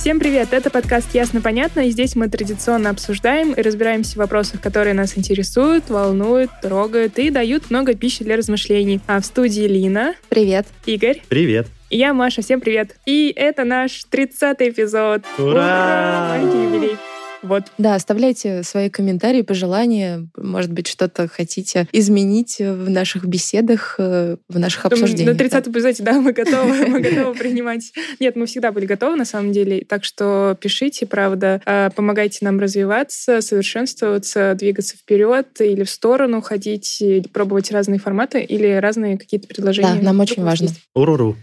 Всем привет! Это подкаст «Ясно-понятно», и здесь мы традиционно обсуждаем и разбираемся в вопросах, которые нас интересуют, волнуют, трогают и дают много пищи для размышлений. А в студии Лина, Привет. Игорь Привет. и я, Маша. Всем привет! И это наш 30-й эпизод. Ура! Маленький юбилей. Вот. Да, оставляйте свои комментарии, пожелания. Может быть, что-то хотите изменить в наших беседах, э, в наших обсуждениях. На 30-м эпизоде, да, мы готовы, мы готовы принимать. Нет, мы всегда были готовы, на самом деле. Так что пишите, правда, э, помогайте нам развиваться, совершенствоваться, двигаться вперед или в сторону ходить, или пробовать разные форматы или разные какие-то предложения. Да, нам очень важно. Уруру.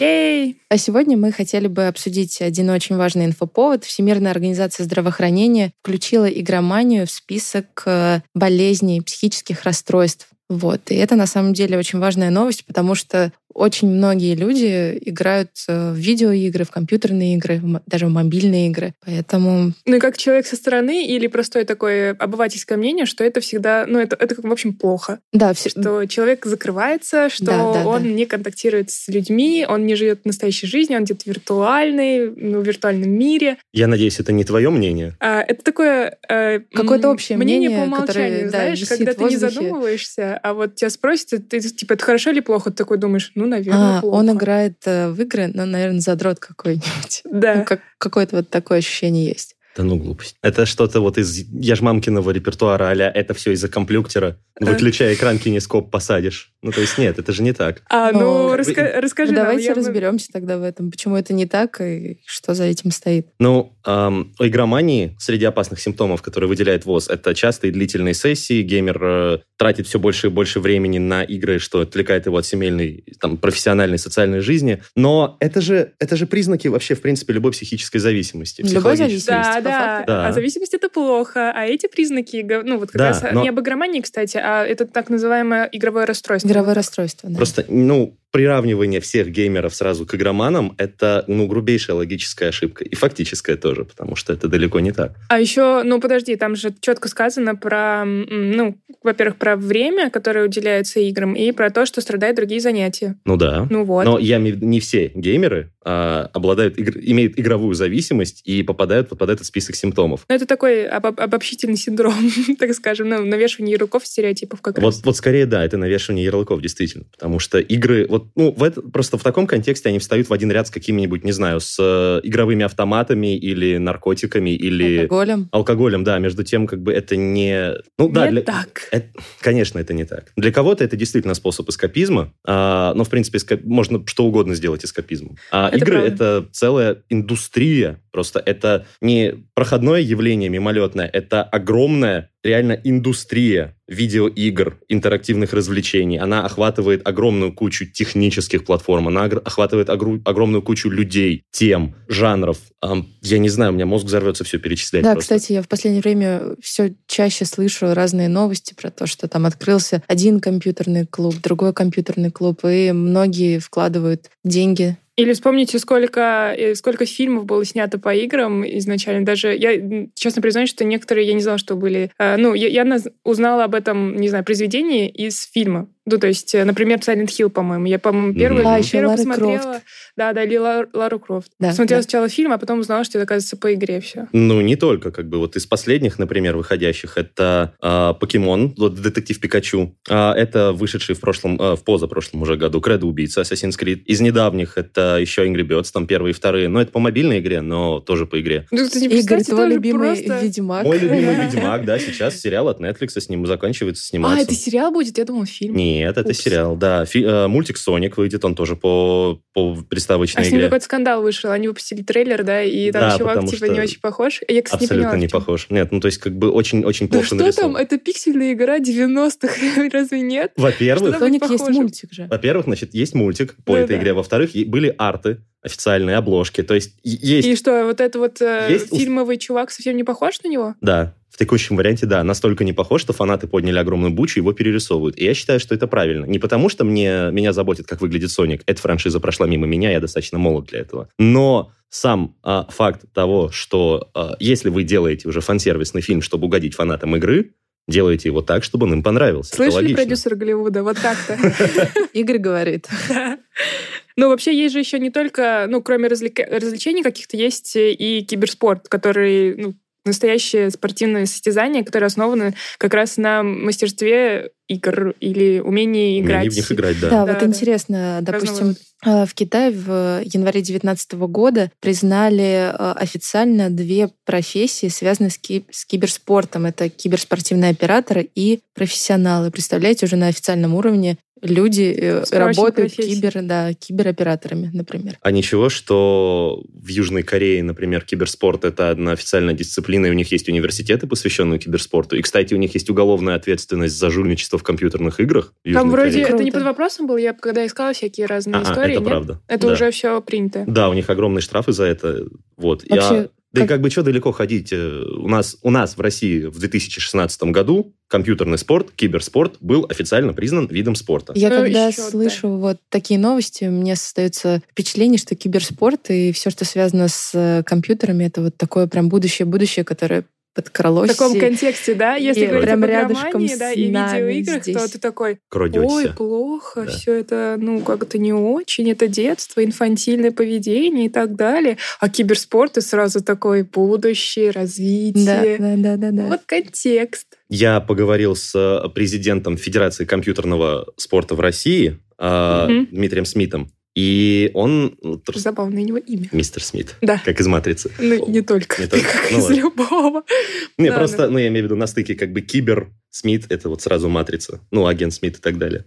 Ей! А сегодня мы хотели бы обсудить один очень важный инфоповод. Всемирная организация здравоохранения включила игроманию в список э, болезней, психических расстройств. Вот. И это на самом деле очень важная новость, потому что очень многие люди играют э, в видеоигры, в компьютерные игры, даже в мобильные игры. Поэтому Ну и как человек со стороны или простое такое обывательское мнение, что это всегда, ну это, это в общем плохо. да, все, Что человек закрывается, что Да, да, он да. не контактирует с людьми, он не живет настоящей жизнью, он где-то виртуальный, ну, в виртуальном мире. Я надеюсь, это не твое мнение. А, это такое... э, Какое-то общее мнение, мнение, по которое, умолчанию, да, знаешь, когда ты не задумываешься, а вот тебя спросят, ты типа, это хорошо или плохо? Ты такой думаешь, ну, наверное, А, плохо. он играет э, в игры, но, наверное, задрот какой-нибудь. Да. Ну, как, какое-то вот такое ощущение есть. Да ну глупость. Это что-то вот из яжмамкиного репертуара а это все из-за комплюктера. Э. Выключая экран, кинескоп посадишь. Ну, то есть нет, это же не так. А, Но ну, бы- раска- расскажи Ну, нам, давайте я бы- разберемся тогда в этом, почему это не так и что за этим стоит. Ну, эм, у игромании среди опасных симптомов, которые выделяет ВОЗ, это частые длительные сессии. Геймер э, тратит все больше и больше времени на игры, что отвлекает его от семейной, там, профессиональной, социальной жизни. Но это же, это же признаки вообще, в принципе, любой психической зависимости. Любой психологической. Да, по да, факту. Да. А зависимость это плохо, а эти признаки, ну вот как Да, раз но- не об игромании, кстати, а это так называемое игровое расстройство. Игровое расстройство, да. Просто, ну, приравнивание всех геймеров сразу к игроманам — это, ну, грубейшая логическая ошибка. И фактическая тоже, потому что это далеко не так. А еще, ну подожди, там же четко сказано про, ну, во-первых, про время, которое уделяется играм, и про то, что страдают другие занятия. Ну да. Ну вот. Но я не все геймеры обладают, игр- имеют игровую зависимость и попадают, попадают в список симптомов. Ну, это такой обо- обобщительный синдром, так скажем, ну, навешивание ярлыков, стереотипов как Вот, раз. вот скорее, да, это навешивание ярлыков, действительно. Потому что игры, вот, ну, в это, просто в таком контексте они встают в один ряд с какими-нибудь, не знаю, с э, игровыми автоматами или наркотиками, или Алкоголем. алкоголем, да, между тем, как бы это не... Ну, да, Не для- так. Это- конечно, это не так. Для кого-то это действительно способ эскапизма, а, но, в принципе, эска- можно что угодно сделать эскапизмом. А Это игры — правда. это целая индустрия. Просто это не проходное явление мимолетное, это огромная реально индустрия видеоигр, интерактивных развлечений. Она охватывает огромную кучу технических платформ, она охватывает огру- огромную кучу людей, тем, жанров. Ам, я не знаю, у меня мозг взорвется все перечислять. Да, просто. кстати, я в последнее время все чаще слышу разные новости про то, что там открылся один компьютерный клуб, другой компьютерный клуб, и многие вкладывают деньги. Или вспомните, сколько, э, сколько фильмов было снято по играм изначально. Даже я, честно признаюсь, что некоторые я не знала, что были. э, Ну, я, я узнала об этом, не знаю, произведении из фильма. Ну, то есть, э, например, Silent Hill, по-моему. Я, по-моему, первый, Мгм. А, еще первый Лара посмотрела. Крофт. Да, да, или Ла- Лару Крофт. Да, Посмотрела да. сначала фильм, а потом узнала, что это, оказывается, по игре все. Ну, не только, как бы, вот из последних, например, выходящих, это а, Покемон, вот Детектив Пикачу, А, это вышедший в прошлом, а, в позапрошлом уже году Кредо Убийца, Assassin's Creed. Из недавних это еще Angry Birds, там первые и вторые, но это по мобильной игре, но тоже по игре. Ну, кстати, Игорь, представьте, твой тоже любимый просто- Ведьмак. Мой любимый Ведьмак, да, сейчас сериал от Netflix с ним заканчивается А, сниматься. это сериал будет? Я думала, фильм. Нет, это Упс. сериал, да. Фи- э, мультик Соник выйдет, он тоже по по приставочной А с ним игре. какой-то скандал вышел. Они выпустили трейлер, да, и там Да, чувак типа что не очень похож. Я, кстати, не Абсолютно поняла, не в чём. похож. Нет, ну то есть как бы очень-очень Да плохо что нарисован. там? Это пиксельная игра 90-х, разве нет? Во-первых, Соник есть мультик же. во-первых, значит, есть мультик по Да-да. этой игре. Во-вторых, были арты, официальные обложки. То есть есть... И что, вот этот вот э, Есть фильмовый чувак совсем не похож на него? Да, в текущем варианте, да, настолько не похож, что фанаты подняли огромную бучу, его перерисовывают. И я считаю, что это правильно. Не потому, что мне, меня заботит, как выглядит Соник. Эта франшиза прошла мимо меня, я достаточно молод для этого. Но сам а, факт того, что а, если вы делаете уже фан-сервисный фильм, чтобы угодить фанатам игры, делайте его так, чтобы он им понравился. Слышали, продюсер Голливуда? Вот так-то. Игорь говорит. Ну, вообще, есть же еще не только, ну, кроме развлечений каких-то, есть и киберспорт, который, ну, настоящее спортивное состязание, которое основано как раз на мастерстве игр или умении Умение играть. в них играть, да. Да, Да, вот да. интересно, допустим, Разного э, в Китае в январе 2019 года признали э, официально две профессии, связанные с, ки- с киберспортом. Это киберспортивные операторы и профессионалы. Представляете, уже на официальном уровне люди э, Спроще работают профессии. кибер, да, кибероператорами, например. А ничего, что в Южной Корее, например, киберспорт — это одна официальная дисциплина, и у них есть университеты, посвященные киберспорту. И, кстати, у них есть уголовная ответственность за жульничество в компьютерных играх в Южной Там вроде Корее. это не под вопросом был, я когда искала всякие разные Ага, истории, это нет? правда. Это Да. уже все принято. Да, у них огромные штрафы за это. Вот. Я- Вообще, Да и как- как бы что далеко ходить? Э, У нас, у нас в России в 2016 году компьютерный спорт, киберспорт был официально признан видом спорта. Я Ну, когда да. слышу вот такие новости, мне создается впечатление, что киберспорт и все, что связано с э, компьютерами, это вот такое прям будущее-будущее, которое В подкралось. таком и- контексте, да? Если и говорить прям о рядышком да, и видеоиграх, то здесь. ты такой, Крадете. ой, плохо, Да. все это, ну, как-то не очень, это детство, инфантильное поведение и так далее. А киберспорт и сразу такой будущее, Да, развитие. да, да, да, да. Вот контекст. Я поговорил с э, президентом Федерации компьютерного спорта в России Мгм. Дмитрием Смитом. И он... ну, Забавное у него имя. Мистер Смит. Да. Как из «Матрицы». Ну, не только. Не только. Как Ну из ладно. любого. Не, Да, просто, ну, я имею в виду на стыке как бы кибер, Смит, это вот сразу «Матрица». Ну, агент Смит и так далее.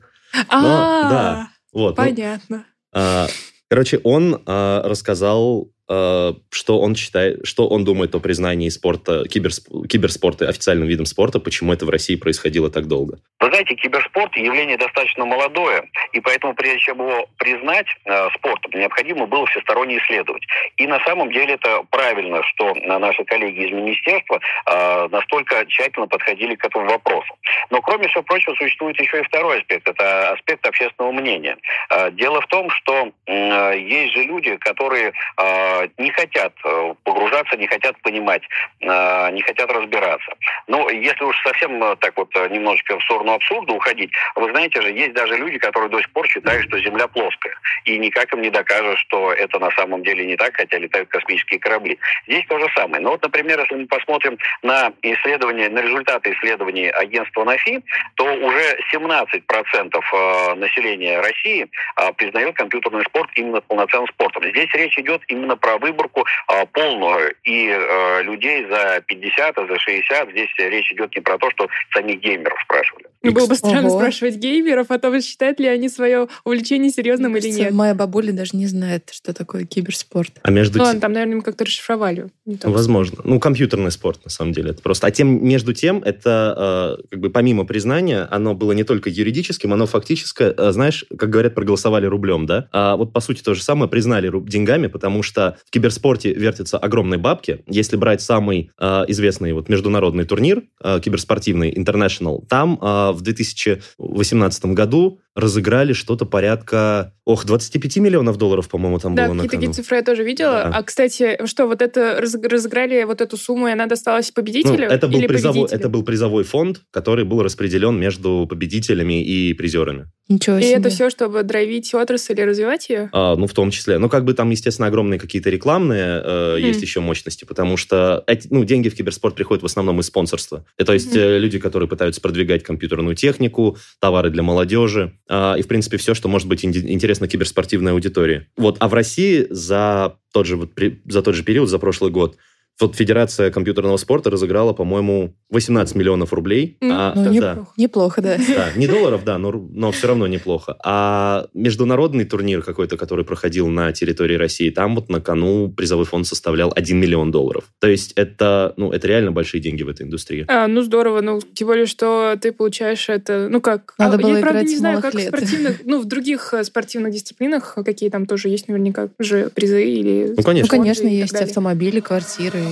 А, да. Вот. ну, понятно. а, короче, он а, рассказал, что он считает, что он думает о признании спорта, киберсп- киберспорта официальным видом спорта, почему это в России происходило так долго. Вы знаете, киберспорт явление достаточно молодое, и поэтому прежде чем его признать э, спортом, необходимо было всесторонне исследовать. И на самом деле это правильно, что э, наши коллеги из министерства э, настолько тщательно подходили к этому вопросу. Но кроме всего прочего существует еще и второй аспект, это аспект общественного мнения. Э, дело в том, что э, есть же люди, которые э, не хотят э, погружаться, не хотят понимать, э, не хотят разбираться. Ну, если уж совсем э, так вот э, немножечко в сторону абсурда уходить, вы знаете же, есть даже люди, которые до сих пор считают, что Земля плоская. И никак им не докажут, что это на самом деле не так, хотя летают космические корабли. Здесь то же самое. Но вот, например, если мы посмотрим на исследования, на результаты исследований агентства НАФИ, то уже 17% э, населения России э, признает компьютерный спорт именно полноценным спортом. Здесь речь идет именно про выборку э, полную и э, людей за 50, а за 60. Здесь речь идет не про то, что самих геймеров спрашивали. Ну, было бы странно Ого. спрашивать геймеров о том, считают ли они свое увлечение серьезным Мне или кажется, нет. Моя бабуля даже не знает, что такое киберспорт. А между Ну, тем- ладно, там, наверное, мы как-то расшифровали. Возможно. Ну, компьютерный спорт, на самом деле. Это просто. А тем, между тем, это, э, как бы, помимо признания, оно было не только юридическим, оно фактически, э, знаешь, как говорят, проголосовали рублем, да? А вот, по сути, то же самое признали деньгами, потому что в киберспорте вертятся огромные бабки. Если брать самый э, известный вот международный турнир, э, киберспортивный, International, там э, в 2018 году разыграли что-то порядка, ох, 25 миллионов долларов, по-моему, там Да, было на какие-то кону. такие цифры я тоже видела. Да. А, кстати, что, вот это раз- разыграли вот эту сумму, и она досталась победителю Ну, это, был или призовой, победителю? это был призовой фонд, который был распределен между победителями и призерами. Ничего И себе. это все, чтобы драйвить отрасль и развивать ее? А, ну, в том числе. Ну, как бы там, естественно, огромные какие-то рекламные э, Мгм. есть еще мощности, потому что эти, ну, деньги в киберспорт приходят в основном из спонсорства. И, то есть э, люди, которые пытаются продвигать компьютерную технику, товары для молодежи, и, в принципе, все, что может быть интересно киберспортивной аудитории. Вот. А в России за тот же, вот, за тот же период, за прошлый год, Вот Федерация компьютерного спорта разыграла, по-моему, 18 миллионов рублей. М, а, Ну, да, неп- да. неплохо, да. Да, не долларов, да, но, но все равно неплохо. А международный турнир какой-то, который проходил на территории России, там вот на кону призовой фонд составлял 1 миллион долларов. То есть это, ну, это реально большие деньги в этой индустрии. А, ну здорово, ну тем более, что ты получаешь это, ну как? Надо а, было я правда играть не знаю, как в лет. спортивных, ну в других э, спортивных дисциплинах какие там тоже есть наверняка же призы или. Ну, конечно. Ну, конечно, есть далее. автомобили, квартиры.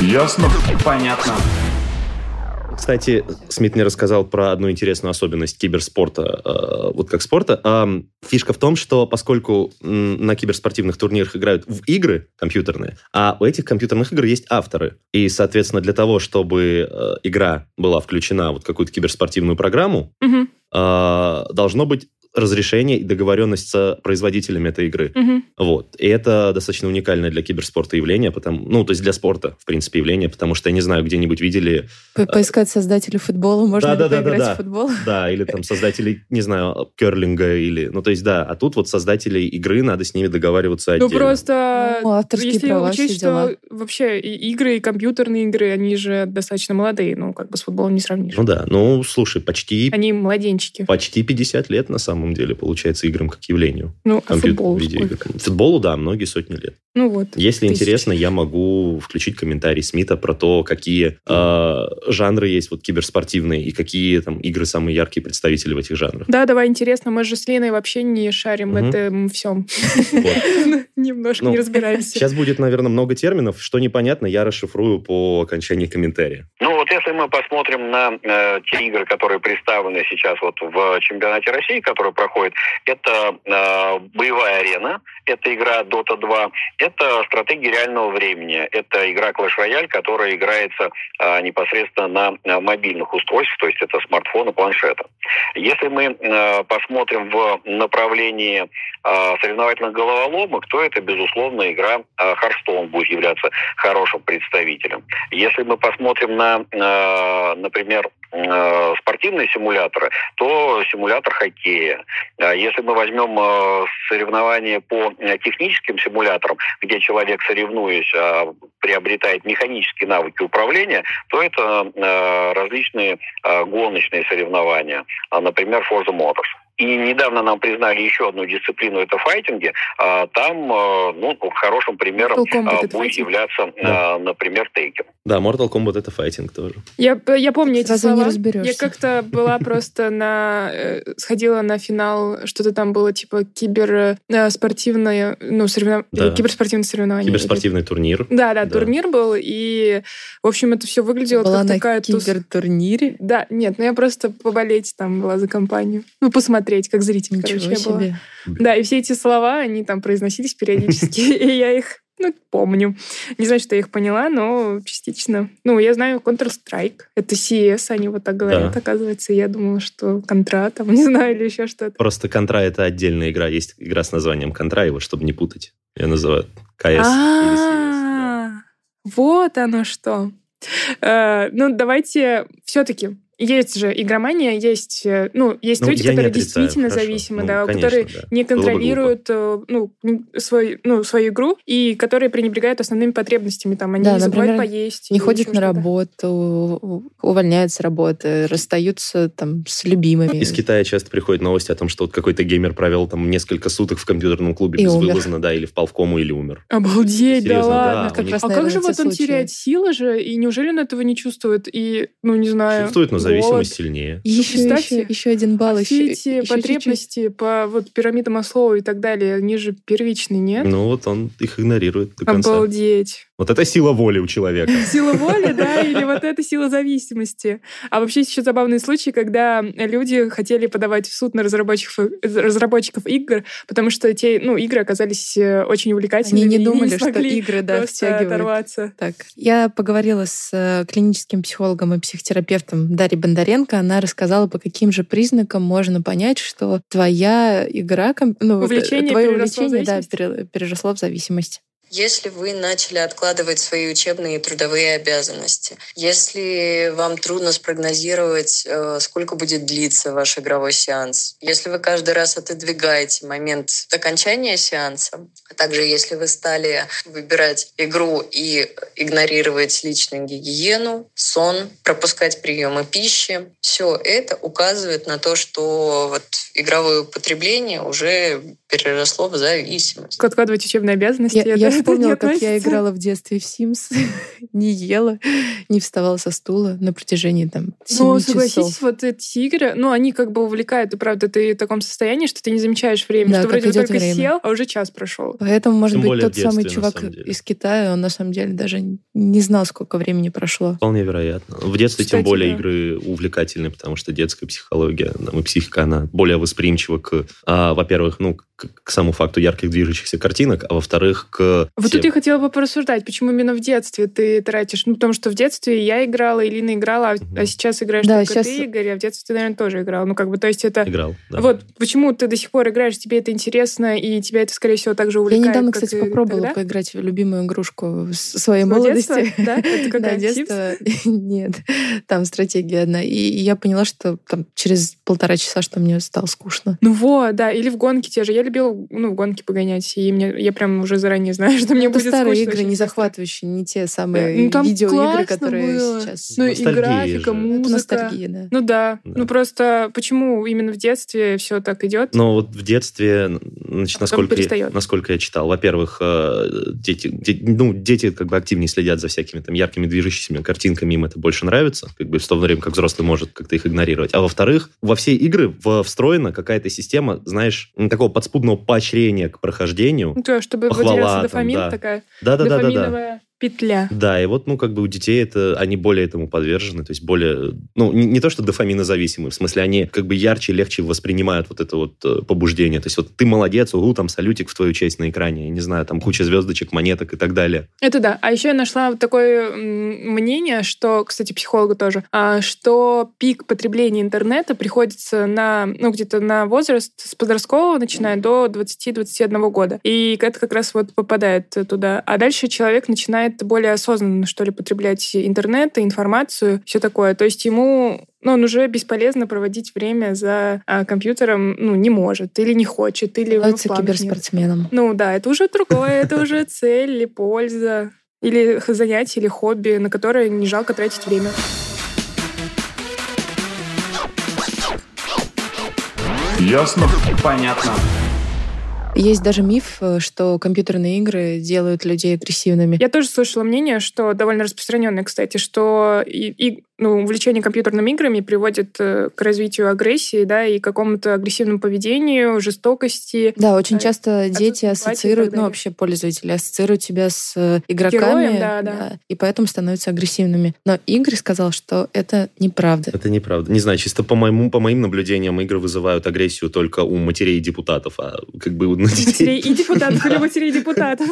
Ясно? Понятно. Кстати, Смит мне рассказал про одну интересную особенность киберспорта, э, вот как спорта. Фишка в том, что поскольку на киберспортивных турнирах играют в игры компьютерные, а у этих компьютерных игр есть авторы. И, соответственно, для того, чтобы э, игра была включена вот в какую-то киберспортивную программу, э, должно быть разрешение и договоренность с производителями этой игры. мгм. Вот. И это достаточно уникальное для киберспорта явление, потому, ну, то есть для спорта, в принципе, явление, потому что, я не знаю, где-нибудь видели По- Поискать создателя футбола, можно ли Да-да-да-да-да. поиграть в футбол? Да, или там создателей, не знаю, керлинга, или... Ну, то есть, да, а тут вот создателей игры, надо с ними договариваться Ну отдельно. просто, Ну, авторские если права, учесть, все дела. что вообще игры, и компьютерные игры, они же достаточно молодые, ну как бы с футболом не сравнишь. Ну да, ну, слушай, почти, Они младенчики. почти 50 лет на самом деле, получается, играм как явлению. Ну, а Компьютер- футбол видеоигр. сколько? Футболу, да, многие сотни лет. Ну вот. Если Тысячи. интересно, я могу включить комментарий Смита про то, какие э, жанры есть вот киберспортивные и какие там игры самые яркие представители в этих жанрах. Да, давай, интересно, мы же с Леной вообще не шарим в Мгм. этом всем. Вот. Немножко Ну, не разбираемся. Сейчас будет, наверное, много терминов. Что непонятно, я расшифрую по окончании комментария. Ну вот если мы посмотрим на э, те игры, которые представлены сейчас вот в чемпионате России, который проходит, это э, боевая арена, это игра Dota 2, это стратегия реального времени, это игра Clash Royale, которая играется э, непосредственно на э, мобильных устройствах, то есть это смартфоны, планшеты. Если мы э, посмотрим в направлении э, соревновательных головоломок, то это, безусловно, игра э, Hearthstone будет являться хорошим представителем. Если мы посмотрим на, э, например, э, спортивные симуляторы, то симулятор хоккея. А Если мы возьмем э, соревнования по э, техническим симуляторам, где человек, соревнуясь, э, приобретает механические навыки управления, то это различные гоночные соревнования, А, например, Forza Motors. И недавно нам признали еще одну дисциплину, это файтинги. А, Там, э, ну, хорошим примером а, будет файтинг? являться, Да. а, например, Тейкен. Да, Mortal Kombat это файтинг тоже. Я, я помню эти Сразу не слова. разберешься. Я как-то была просто на... э, Сходила на финал, что-то там было, типа, кибер э, спортивное, ну, соревнов... Да. киберспортивное соревнование. Киберспортивный турнир. Да, да, Да. турнир был, и, в общем, это все выглядело Была как на такая тус- кибертурнире. Да, нет, ну я просто поболеть там была за компанию. Ну, посмотреть, как зритель, Ничего короче, я была. себе. Да, и все эти слова, они там произносились периодически, и я их, ну, помню. Не знаю, что я их поняла, но частично. Ну, я знаю Counter-Strike, это CS, они вот так говорят, Да. оказывается. Я думала, что Контра, там, не знаю, или еще что-то. Просто Контра это отдельная игра. Есть игра с названием Контра, и вот чтобы не путать. Ее называют КС. А, Вот оно что. Э, Ну, давайте все-таки есть же игромания, есть, э, ну, есть Ну, люди, не которые отрицаю, действительно хорошо. зависимы, Ну, да, конечно, которые да. не бы контролируют э, ну, свой, ну, свою игру и которые пренебрегают основными потребностями. Там, они Да, забывают например, поесть. Не ходят на работу, увольняются с работы, расстаются там с любимыми. Из Китая часто приходят новости о том, что вот какой-то геймер провел там несколько суток в компьютерном клубе И умер. безвылазно, да, или впал в кому, или умер. Обалдеть, да Серьезно, да, ладно. у как них- раз, А как же вот он случаи. теряет силы же, и неужели он этого не чувствует? И, ну, не знаю. Чувствует, но. Зависимость сильнее. Еще, еще, еще один балл. А еще, все эти еще чуть-чуть. потребности по вот пирамиде Маслоу и так далее, они же первичные, нет? Ну вот он их игнорирует до конца. Обалдеть. Вот это сила воли у человека. Сила воли, да, или вот это сила зависимости. А вообще есть еще забавные случаи, когда люди хотели подавать в суд на разработчиков, разработчиков игр, потому что те, ну, игры оказались э, очень увлекательными. Они не и думали, что смогли игры, да, втягивают. оторваться. Так, я поговорила с э, клиническим психологом и психотерапевтом Дарьей Бондаренко. Она рассказала, по каким же признакам можно понять, что твоя игра, ну, Увлечение твое переросло в увлечение, да, переросло в зависимость. Если вы начали откладывать свои учебные и трудовые обязанности, если вам трудно спрогнозировать, э, сколько будет длиться ваш игровой сеанс, если вы каждый раз отодвигаете момент окончания сеанса, а также если вы стали выбирать игру и игнорировать личную гигиену, сон, пропускать приемы пищи, все это указывает на то, что вот игровое употребление уже переросло в зависимость. Откладывать учебные обязанности. Я, я это вспомнила, как я играла в детстве в Sims, не ела, не вставала со стула на протяжении там Ну, 7 согласитесь, часов. вот эти игры, ну, они как бы увлекают, и правда, ты в таком состоянии, что ты не замечаешь время, Да, что вроде только время. сел, а уже час прошел. Поэтому, может Тем быть, тот самый детстве, чувак из Китая, он на самом деле даже не знал, сколько времени прошло. Вполне вероятно. В детстве тем более да. игры увлекательны, потому что детская психология там, и психика, она более восприимчива к, а, во-первых, ну, к, к самому факту ярких движущихся картинок, а во-вторых, к... Вот тут я хотела бы порассуждать, почему именно в детстве ты тратишь. Ну, потому что в детстве я играла, Илина играла, а, Мгм. а сейчас играешь Да, только сейчас- ты, Игорь, а в детстве ты, наверное, тоже играл. Ну, как бы, то есть это... играл. да. Вот почему ты до сих пор играешь, тебе это интересно, и тебя это, скорее всего, так же Я увлекает, недавно, кстати, попробовала тогда? поиграть в любимую игрушку своей Своего молодости. детства? Да? Это Да, какая? детство. Нет, там стратегия одна. И я поняла, что там через полтора часа, что мне стало скучно. Ну вот, да, или в гонки те же. Я любила, ну, в гонки погонять, и мне, я прям уже заранее знаю, что мне это будет старые скучно игры, не захватывающие, не те самые Ну, там видеоигры, которые было. сейчас. Ну, и графика, же. музыка. Это ностальгия, да. Ну да. Да. Ну просто почему именно в детстве все так идет? Но вот в детстве, значит, А насколько, я, перестает. насколько я читал, во-первых, э, дети, де- ну, дети как бы активнее следят за всякими там яркими движущимися картинками, им это больше нравится, как бы в то время как взрослый может как-то их игнорировать. А во-вторых, во все игры встроена какая-то система, знаешь, такого подспудного поощрения к прохождению. Ну, то, чтобы Похвала там, дофамин, да. такая Да-да-да-да-да. дофаминовая петля. Да, и вот, ну, как бы у детей это, они более этому подвержены, то есть более, ну, не, не то, что дофаминозависимы, в смысле, они как бы ярче, легче воспринимают вот это вот э, побуждение. То есть вот ты молодец, угу, там салютик в твою честь на экране, я не знаю, там куча звездочек, монеток и так далее. Это да. А еще я нашла вот такое мнение, что, кстати, психолога тоже, а, что пик потребления интернета приходится на, ну, где-то на возраст с подросткового, начиная до 20-21 года. И это как раз вот попадает туда. А дальше человек начинает более осознанно, что ли, потреблять интернет, информацию, все такое. То есть ему ну, он уже бесполезно проводить время за а, компьютером, ну, не может, или не хочет, или Становится нет. киберспортсменом. Ну да, это уже другое, это уже цель или польза, или занятие, или хобби, на которое не жалко тратить время. Ясно? Понятно. Есть даже миф, э, что компьютерные игры делают людей агрессивными. Я тоже слышала мнение, что довольно распространенное, кстати, что и, и, ну, увлечение компьютерными играми приводит э, к развитию агрессии, да, и к какому-то агрессивному поведению, жестокости. Да, очень Э, часто дети ассоциируют, ну, вообще пользователи ассоциируют тебя с игроками. Героем, да, да. И поэтому становятся агрессивными. Но Игорь сказал, что это неправда. Это неправда. Не знаю, чисто по, моему, по моим наблюдениям игры вызывают агрессию только у матерей и депутатов, а как бы детей... и депутатов, или матерей депутатов.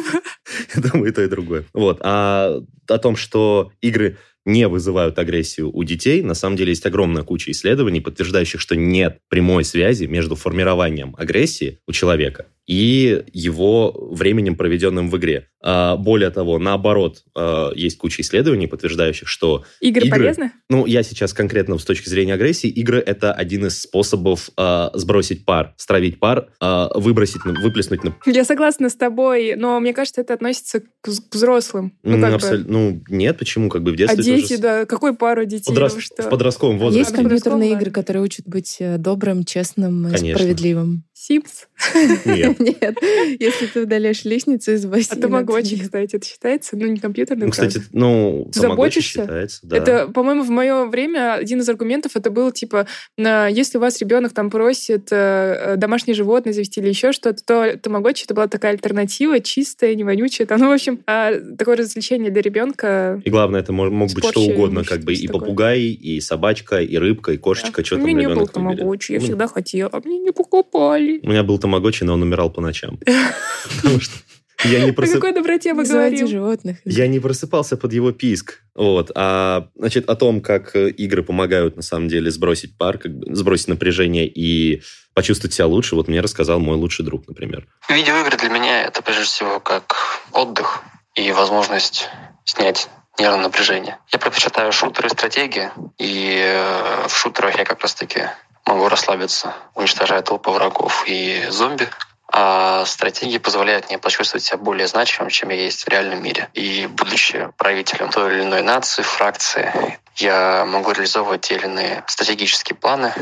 Я думаю, и то, и другое. Вот. А о том, что игры не вызывают агрессию у детей, на самом деле есть огромная куча исследований, подтверждающих, что нет прямой связи между формированием агрессии у человека и его временем, проведенным в игре. А, более того, наоборот, а, есть куча исследований, подтверждающих, что Игры, Игры. полезны? ну, я сейчас конкретно с точки зрения агрессии, игры — это один из способов а, сбросить пар, стравить пар, выбросить, выплеснуть на... Я согласна с тобой, но мне кажется, это относится к вз- к взрослым. Ну, М, как бы. абсол- ну, нет, почему? Как бы в А тоже... да, какой пару детей? Подрос- что? В подростковом возрасте. Есть компьютерные игры, которые учат быть э, добрым, честным Конечно. справедливым. Симс? Нет. Нет, если ты удаляешь лестницу из А бассейна. тамагочи, то нет. кстати, это считается? Ну, не компьютерный, Ну, кстати, ну, тамагочи заботишься? считается, да. Это, по-моему, в мое время один из аргументов это был типа, если у вас ребенок там просит э, э, домашнее животное завести или еще что-то, то тамагочи это была такая альтернатива, чистая, не вонючая. Там, ну, в общем, а, такое развлечение для ребенка. И главное, это мог, мог быть что угодно, как бы и что такое. попугай, и собачка, и рыбка, и кошечка, что у там меня не был ребенок выберет. тамагочи, я У меня- всегда хотела, а мне не покупали. У меня был тамагочи, но он умирал по ночам. Потому что Я не О просып- какой доброте мы говорим? животных. Я не просыпался под его писк. Вот. А, значит, о том, как э, игры помогают, на самом деле, сбросить пар, как бы сбросить напряжение и почувствовать себя лучше, вот мне рассказал мой лучший друг, например. Видеоигры для меня это прежде всего как отдых и возможность снять нервное напряжение. Я предпочитаю шутеры и стратегии, и э, в шутерах я как раз таки могу расслабиться, уничтожая толпы врагов и зомби. А стратегии позволяют мне почувствовать себя более значимым, чем я есть в реальном мире. И будучи правителем той или иной нации, фракции, я могу реализовывать те или иные стратегические планы,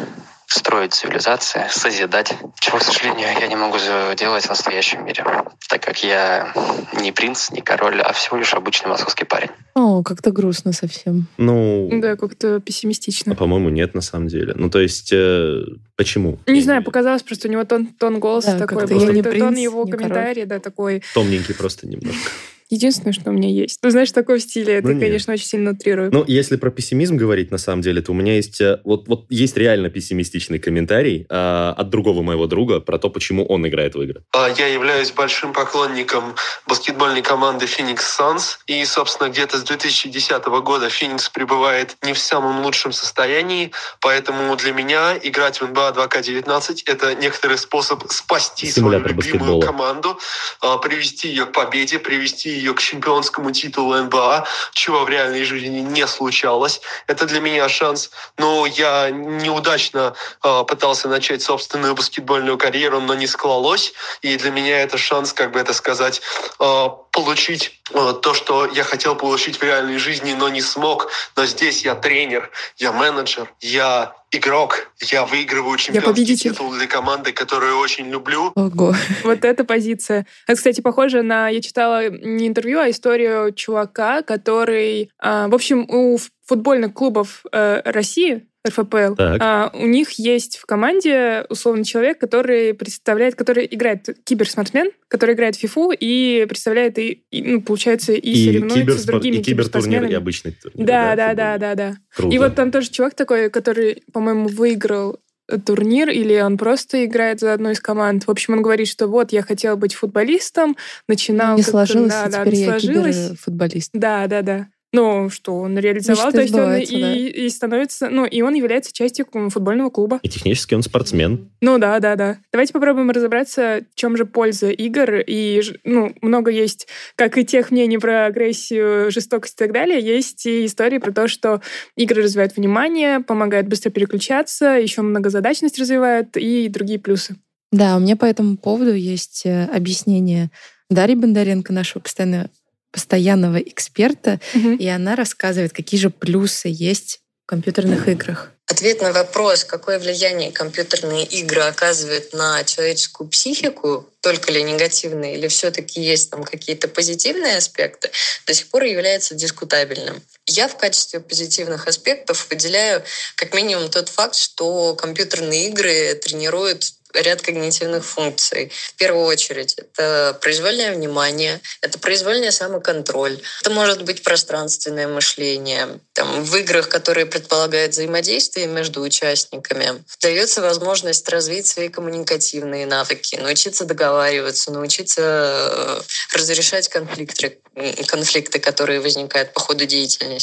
строить цивилизации, созидать, чего, к сожалению, я не могу делать в настоящем мире, так как я не принц, не король, а всего лишь обычный московский парень. О, как-то грустно совсем. Ну, Да, как-то а, пессимистично. по-моему, нет, на самом деле. Ну, то есть, э, почему? Не Я знаю, показалось, просто у него тон, тон голоса Да, такой как-то был. я не тон принц, его не король. комментария, да, такой. Томненький просто немножко. Единственное, что у меня есть. Ну, знаешь, такой в стиле, Ну, это, нет. конечно, очень сильно утрирую. Ну, если про пессимизм говорить, на самом деле, то у меня есть... э, Вот, вот есть реально пессимистичный комментарий э, от другого моего друга про то, почему он играет в игры. А, Я являюсь большим поклонником баскетбольной команды Phoenix Suns. И, собственно, где-то с 2010 года Phoenix пребывает не в самом лучшем состоянии. Поэтому для меня играть в НБА 2К19 — это некоторый способ спасти Симулятор свою любимую баскетбола. команду, а, привести ее к победе, привести ее к чемпионскому титулу НБА, чего в реальной жизни не случалось. Это для меня шанс. Но я неудачно а, пытался начать собственную баскетбольную карьеру, но не склалось. И для меня это шанс, как бы это сказать, а, получить а, то, что я хотел получить в реальной жизни, но не смог. Но здесь я тренер, я менеджер, я игрок, я выигрываю чемпионский победитель. титул для команды, которую очень люблю. Ого. Вот эта позиция. Это, кстати, похоже на... Я читала не интервью, а историю чувака, который... а, в общем, у футбольных клубов э, России, РФПЛ, Так. а, у них есть в команде условно человек, который представляет, который играет киберспортсмен, который играет в ФИФУ и представляет, и, и, ну, получается, и, соревнуется с другими и кибертурнир, и обычный турнир. Да, да, да, футбольный. да, да. Круто. И вот там тоже чувак такой, который, по-моему, выиграл турнир, или он просто играет за одну из команд. В общем, он говорит, что вот, я хотел быть футболистом, начинал... Не сложилось, да, а да, теперь не я сложилось. киберфутболист. Да, да, да. Ну, что он реализовал, Мечты то есть он сбываются, и, да. и становится, ну, и он является частью футбольного клуба. И технически он спортсмен. Ну да, да, да. Давайте попробуем разобраться, в чем же польза игр. И, ну, много есть, как и тех мнений про агрессию, жестокость и так далее, есть и истории про то, что игры развивают внимание, помогают быстро переключаться, еще многозадачность развивают и другие плюсы. Да, у меня по этому поводу есть э, объяснение Дарьи Бондаренко, нашего постоянного, постоянного эксперта, и она рассказывает, какие же плюсы есть в компьютерных играх. Ответ на вопрос, какое влияние компьютерные игры оказывают на человеческую психику, только ли негативные, или все-таки есть там какие-то позитивные аспекты, до сих пор является дискутабельным. Я в качестве позитивных аспектов выделяю как минимум тот факт, что компьютерные игры тренируют ряд когнитивных функций. В первую очередь, это произвольное внимание, это произвольный самоконтроль, это может быть пространственное мышление. Там, в играх, которые предполагают взаимодействие между участниками, дается возможность развить свои коммуникативные навыки, научиться договариваться, научиться э, разрешать конфликты, конфликты, которые возникают по ходу деятельности.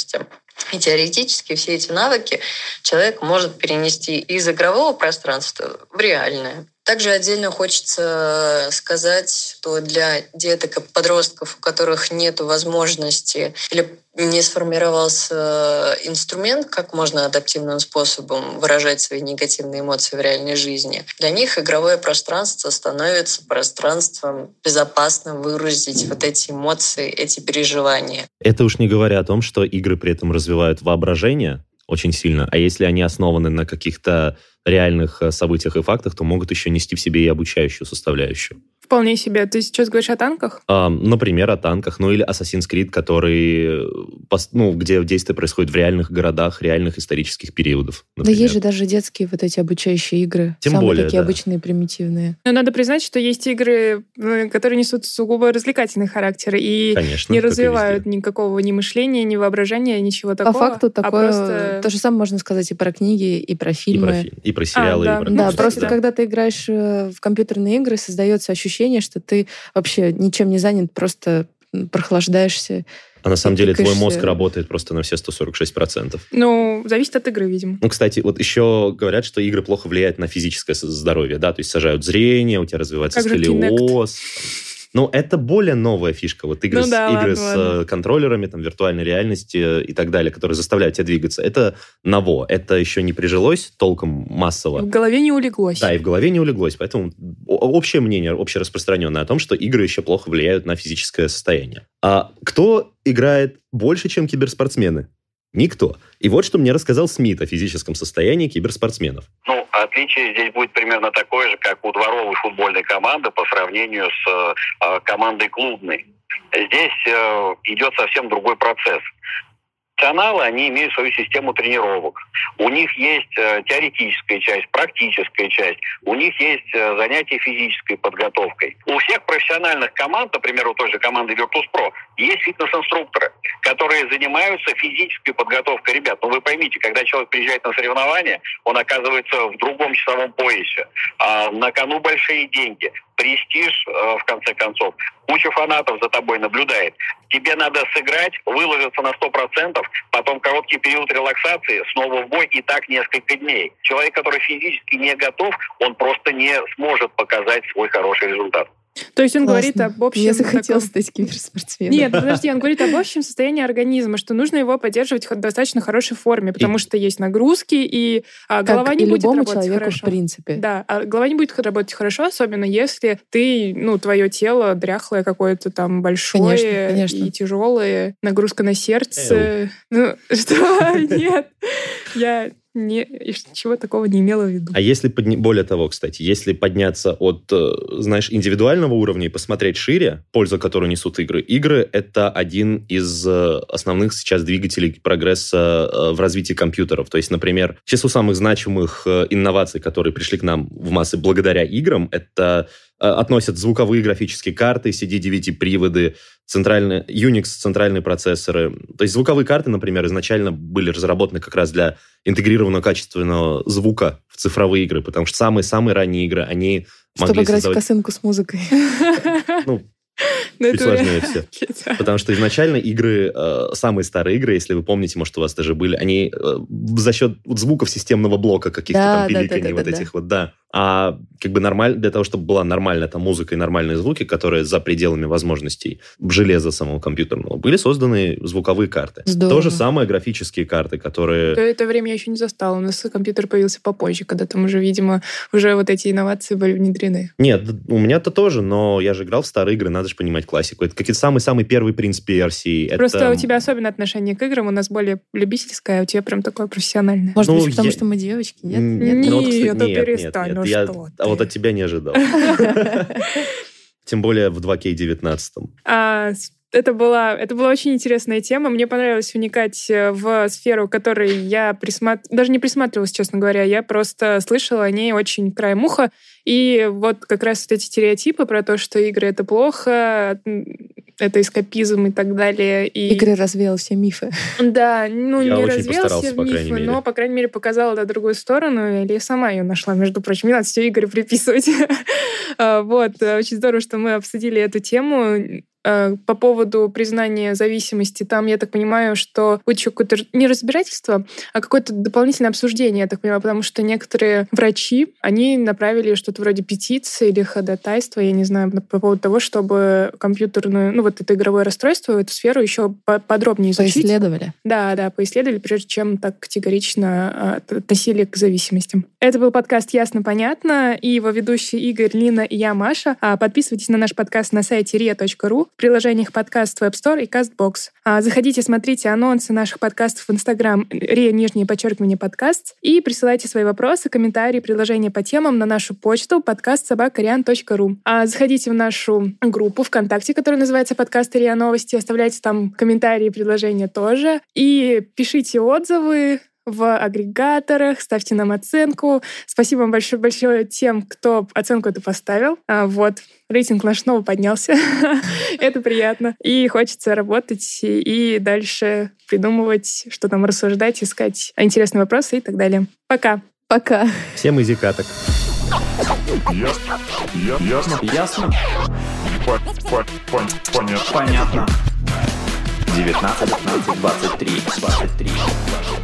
И теоретически все эти навыки человек может перенести из игрового пространства в реальное. Также отдельно хочется сказать, что для деток и подростков, у которых нет возможности или не сформировался инструмент, как можно адаптивным способом выражать свои негативные эмоции в реальной жизни, для них игровое пространство становится пространством безопасным выразить вот эти эмоции, эти переживания. Это уж не говоря о том, что игры при этом развивают воображение очень сильно, а если они основаны на каких-то реальных э, событиях и фактах, то могут еще нести в себе и обучающую составляющую. Вполне себе. Ты сейчас говоришь о танках? А, например, о танках, ну или Assassin's Creed, который, э, ну, где действие происходит в реальных городах, реальных исторических периодов. Да например. есть же даже детские вот эти обучающие игры. Тем Самые более, такие да. обычные, примитивные. Но надо признать, что есть игры, э, которые несут сугубо развлекательный характер и Конечно, не и развивают никакого ни мышления, ни воображения, ничего такого. По факту а такое... просто- То же самое можно сказать и про книги, и про И фильмы. про, фи- и про сериалы, да. и про... Ну, Да, просто да. когда ты играешь э, в компьютерные игры, создается ощущение ощущение, что ты вообще ничем не занят, просто прохлаждаешься. А на самом деле твой тыкаешься. мозг работает просто на все 146%. Ну, зависит от игры, видимо. Ну, кстати, вот еще говорят, что игры плохо влияют на физическое здоровье, да, то есть сажают зрение, у тебя развивается Как же сколиоз. Но это более новая фишка. Вот игры, Ну с, да, игры ладно, с э, контроллерами, там, виртуальной реальности э, и так далее, которые заставляют тебя двигаться. Это ново. Это еще не прижилось толком массово. В голове не улеглось. Да, и в голове не улеглось. Поэтому общее мнение, общераспространенное о том, что игры еще плохо влияют на физическое состояние. А кто играет больше, чем киберспортсмены? Никто. И вот что мне рассказал Смит о физическом состоянии киберспортсменов. Ну, отличие здесь будет примерно такое же, как у дворовой футбольной команды по сравнению с э, э, командой клубной. Здесь э, идет совсем другой процесс. Профессионалы, они имеют свою систему тренировок. У них есть э, теоретическая часть, практическая часть. У них есть э, занятия физической подготовкой. У всех профессиональных команд, например, у той же команды Virtus.pro, есть фитнес-инструкторы, которые занимаются физической подготовкой ребят. Но вы поймите, когда человек приезжает на соревнования, он оказывается в другом часовом поясе. А на кону большие деньги, престиж, э, в конце концов. Куча фанатов за тобой наблюдает. Тебе надо сыграть, выложиться на 100%, потом короткий период релаксации, снова в бой и так несколько дней. Человек, который физически не готов, он просто не сможет показать свой хороший результат. То есть он говорит Классно. об общем... Мне захотелось таком- стать киберспортсменом. Нет, подожди, он говорит об общем состоянии организма, что нужно его поддерживать в достаточно хорошей форме, потому что есть нагрузки, и а, Как голова не и будет любому работать человеку, хорошо. в принципе. Да, а голова не будет работать хорошо, особенно если ты, ну, твое тело дряхлое какое-то там большое Конечно, конечно. и тяжелое, нагрузка на сердце. Ну, что? Нет. Я не, чего такого не имела в виду. А если, подня- более того, кстати, если подняться от, э, знаешь, индивидуального уровня и посмотреть шире, пользу, которую несут игры, игры — это один из э, основных сейчас двигателей прогресса э, в развитии компьютеров. То есть, например, число самых значимых инноваций, которые пришли к нам в массы благодаря играм, это относят звуковые графические карты, CD9-приводы, центральные, Unix центральные процессоры. То есть звуковые карты, например, изначально были разработаны как раз для интегрированного качественного звука в цифровые игры, потому что самые-самые ранние игры, они Чтобы могли играть в создавать... косынку с музыкой. Ну, Ну, чуть сложнее все. Потому что изначально игры, э, самые старые игры, если вы помните, может, у вас даже были, они э, за счет вот звуков системного блока каких-то Да, там да, пиликаний да, вот да, да. этих вот, да. А как бы нормально, для того, чтобы была нормальная там музыка и нормальные звуки, которые за пределами возможностей железа самого компьютерного, были созданы звуковые карты. Здорово. То же самое графические карты, которые... То это время я еще не застала. У нас компьютер появился попозже, когда там уже, видимо, уже вот эти инновации были внедрены. Нет, у меня-то тоже, но я же играл в старые игры, надо же понимать классику. Это какие-то самый-самый первый принцип PRC. Просто это... у тебя особенное отношение к играм, у нас более любительское, а у тебя прям такое профессиональное. Может Ну, быть, потому я- что мы девочки, нет? М, Нет, ну вот, кстати, нет, перестань, нет, ну я- что А вот ты. от тебя не ожидал. Тем более в 2К19. А, с- это была, это была очень интересная тема. Мне понравилось вникать э, в сферу, которой я присмат... даже не присматривалась, честно говоря. Я просто слышала о ней очень краем уха. И вот как раз вот эти стереотипы про то, что игры — это плохо, это эскапизм и так далее. И... Игры развеял все мифы. Да, ну Я не очень развеялся постарался, в по крайней мифы, мере. но, по крайней мере, показала да, другую сторону, или я сама ее нашла, между прочим. Не надо все игры приписывать. А, Вот, э, очень здорово, что мы обсудили эту тему. Э, По поводу признания зависимости, там, я так понимаю, что будет еще какое-то не разбирательство, а какое-то дополнительное обсуждение, я так понимаю, потому что некоторые врачи, они направили что-то вроде петиции или ходатайства, я не знаю, по поводу того, чтобы компьютерную, ну вот это игровое расстройство, эту сферу еще по- подробнее изучить. Поисследовали. Да, да, поисследовали, прежде чем так категорично а, относили к зависимостям. Это был подкаст «Ясно, понятно» и его ведущие Игорь, Лина и я, Маша. А, Подписывайтесь на наш подкаст на сайте ria.ru, в приложениях подкаст в App Store и CastBox. А, Заходите, смотрите анонсы наших подкастов в Instagram ria, нижнее подчеркивание, подкаст, и присылайте свои вопросы, комментарии, предложения по темам на нашу почту подкастсобакариан.ру. А Заходите в нашу группу ВКонтакте, которая называется «Подкаст РИА Новости», оставляйте там комментарии предложения тоже. И пишите отзывы, в агрегаторах, ставьте нам оценку. Спасибо вам большое-большое тем, кто оценку эту поставил. А, вот, рейтинг наш снова поднялся. Это приятно. И хочется работать и дальше придумывать, что там рассуждать, искать интересные вопросы и так далее. Пока. Пока. Всем изи каток. Ясно. Ясно. Ясно? По- по- пон- Понятно. Понятно. 19, 19, 23, 23, 23.